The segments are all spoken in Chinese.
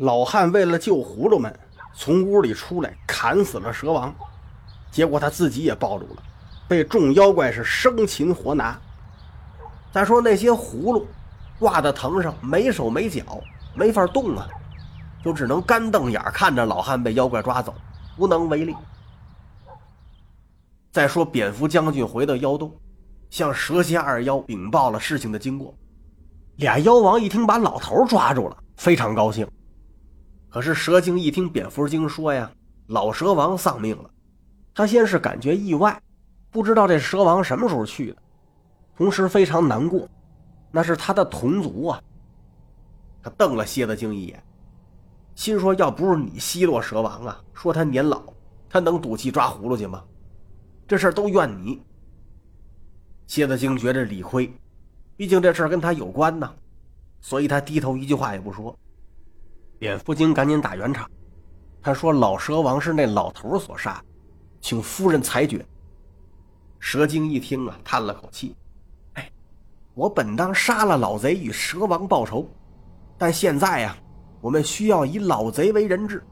老汉为了救葫芦们，从屋里出来砍死了蛇王，结果他自己也暴露了，被众妖怪是生擒活拿。再说那些葫芦挂在藤上，没手没脚，没法动啊，就只能干瞪眼看着老汉被妖怪抓走，无能为力。再说蝙蝠将军回到妖洞，向蛇蝎二妖禀报了事情的经过。俩妖王一听把老头抓住了，非常高兴。可是蛇精一听蝙蝠精说呀，老蛇王丧命了，他先是感觉意外，不知道这蛇王什么时候去的，同时非常难过，那是他的同族啊。他瞪了蝎子精一眼，心说要不是你奚落蛇王啊，说他年老，他能赌气抓葫芦去吗？这事儿都怨你。蝎子精觉着理亏，毕竟这事儿跟他有关呢，所以他低头一句话也不说。蝙蝠精赶紧打圆场，他说：“老蛇王是那老头所杀，请夫人裁决。”蛇精一听啊，叹了口气：“哎，我本当杀了老贼与蛇王报仇，但现在呀，我们需要以老贼为人质，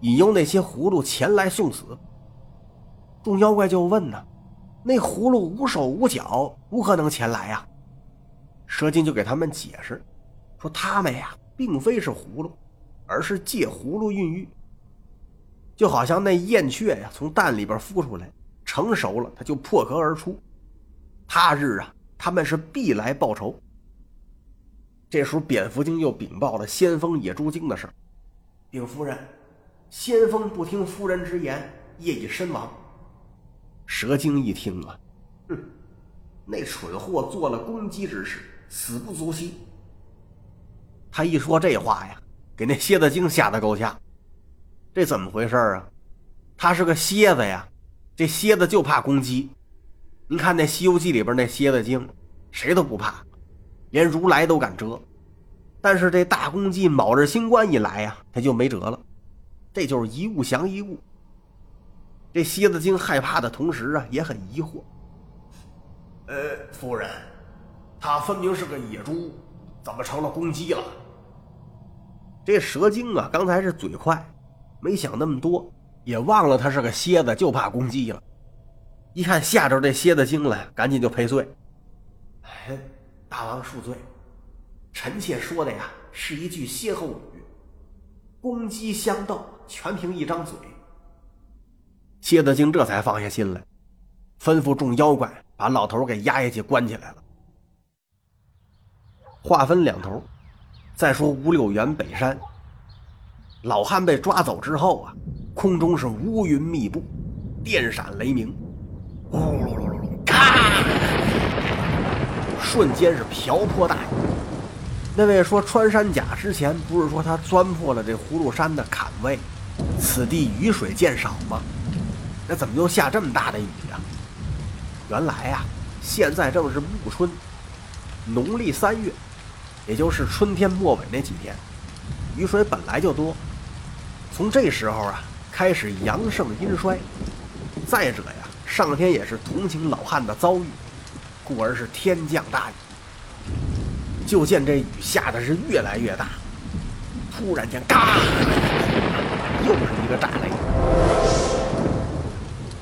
引诱那些葫芦前来送死。”众妖怪就问呢：“那葫芦无手无脚，如何能前来呀？”蛇精就给他们解释说：“他们呀，并非是葫芦。”而是借葫芦孕育，就好像那燕雀呀，从蛋里边孵出来，成熟了，它就破壳而出。他日啊，他们是必来报仇。这时候，蝙蝠精又禀报了先锋野猪精的事禀夫人，先锋不听夫人之言，夜已身亡。蛇精一听啊，哼，那蠢货做了攻击之事，死不足惜。他一说这话呀。给那蝎子精吓得够呛，这怎么回事啊？他是个蝎子呀，这蝎子就怕公鸡。您看那《西游记》里边那蝎子精，谁都不怕，连如来都敢蛰。但是这大公鸡卯日星官一来呀，他就没辙了。这就是一物降一物。这蝎子精害怕的同时啊，也很疑惑。呃，夫人，他分明是个野猪，怎么成了公鸡了？这蛇精啊，刚才是嘴快，没想那么多，也忘了他是个蝎子，就怕公鸡了。一看吓着这蝎子精了，赶紧就赔罪。哎，大王恕罪，臣妾说的呀是一句歇后语，公鸡相斗，全凭一张嘴。蝎子精这才放下心来，吩咐众妖怪把老头给押下去关起来了。话分两头。再说五柳原北山，老汉被抓走之后啊，空中是乌云密布，电闪雷鸣，呼噜噜噜噜，咔！瞬间是瓢泼大雨。那位说穿山甲之前不是说他钻破了这葫芦山的坎位，此地雨水渐少吗？那怎么又下这么大的雨啊？原来啊，现在正是暮春，农历三月。也就是春天末尾那几天，雨水本来就多，从这时候啊开始阳盛阴衰。再者呀，上天也是同情老汉的遭遇，故而是天降大雨。就见这雨下的是越来越大，突然间，嘎，又是一个炸雷。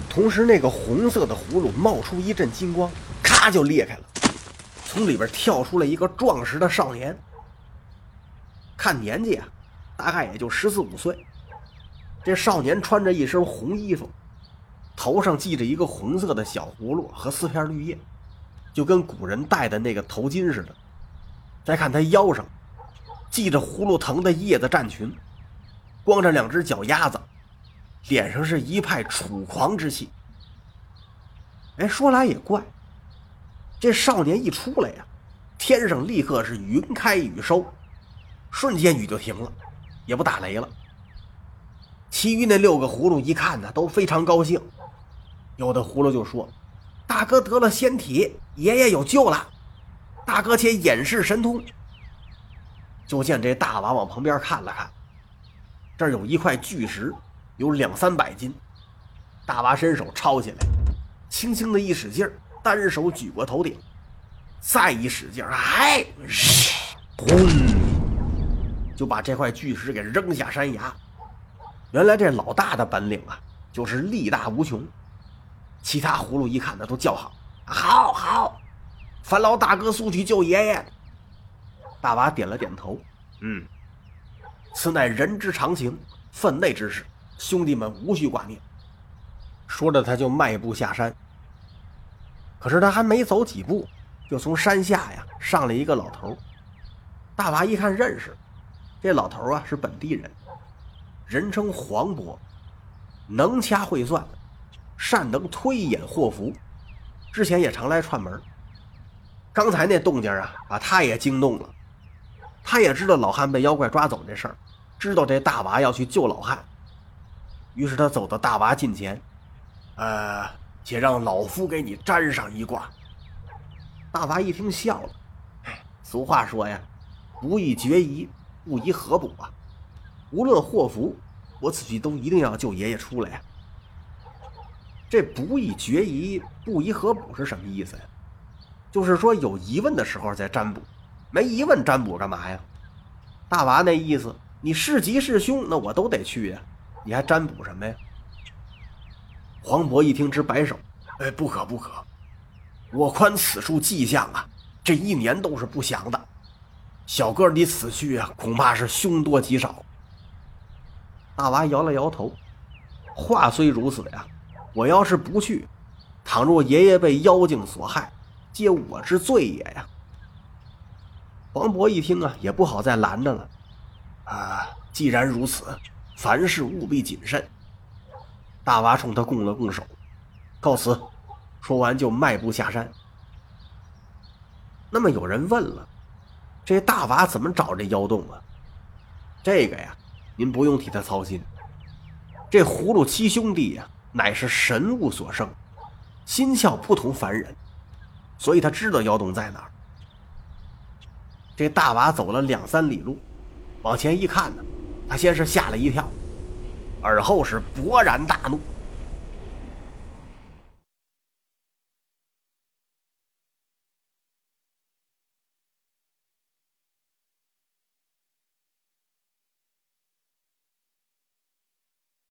同时，那个红色的葫芦冒出一阵金光，咔就裂开了。从里边跳出来一个壮实的少年，看年纪啊，大概也就十四五岁。这少年穿着一身红衣服，头上系着一个红色的小葫芦和四片绿叶，就跟古人戴的那个头巾似的。再看他腰上系着葫芦藤的叶子战裙，光着两只脚丫子，脸上是一派楚狂之气。哎，说来也怪。这少年一出来呀，天上立刻是云开雨收，瞬间雨就停了，也不打雷了。其余那六个葫芦一看呢，都非常高兴。有的葫芦就说：“大哥得了仙体，爷爷有救了。大哥且演示神通。”就见这大娃往旁边看了看，这儿有一块巨石，有两三百斤。大娃伸手抄起来，轻轻的一使劲儿。单手举过头顶，再一使劲，哎，砰！就把这块巨石给扔下山崖。原来这老大的本领啊，就是力大无穷。其他葫芦一看，那都叫好：“好好，烦劳大哥速去救爷爷。”大娃点了点头：“嗯，此乃人之常情，分内之事，兄弟们无需挂念。”说着，他就迈步下山。可是他还没走几步，就从山下呀上来一个老头。大娃一看认识，这老头啊是本地人，人称黄渤，能掐会算，善能推演祸福，之前也常来串门。刚才那动静啊，把他也惊动了。他也知道老汉被妖怪抓走这事儿，知道这大娃要去救老汉，于是他走到大娃近前，呃，且让老夫给你占上一卦。大娃一听笑了，俗话说呀。不宜决疑，不宜合补啊！无论祸福，我此去都一定要救爷爷出来呀！这不宜决疑，不宜合补是什么意思呀？就是说有疑问的时候再占卜，没疑问占卜干嘛呀？大娃那意思，你是吉是凶，那我都得去呀，你还占卜什么呀？黄渤一听直摆手，哎，不可不可！我观此处迹象啊，这一年都是不祥的。小哥，你此去啊，恐怕是凶多吉少。大娃摇了摇头，话虽如此呀，我要是不去，倘若爷爷被妖精所害，皆我之罪也呀。黄渤一听啊，也不好再拦着了。啊，既然如此，凡事务必谨慎。大娃冲他拱了拱手，告辞。说完就迈步下山。那么有人问了。这大娃怎么找这妖洞啊？这个呀，您不用替他操心。这葫芦七兄弟呀，乃是神物所生，心窍不同凡人，所以他知道妖洞在哪儿。这大娃走了两三里路，往前一看呢，他先是吓了一跳，而后是勃然大怒。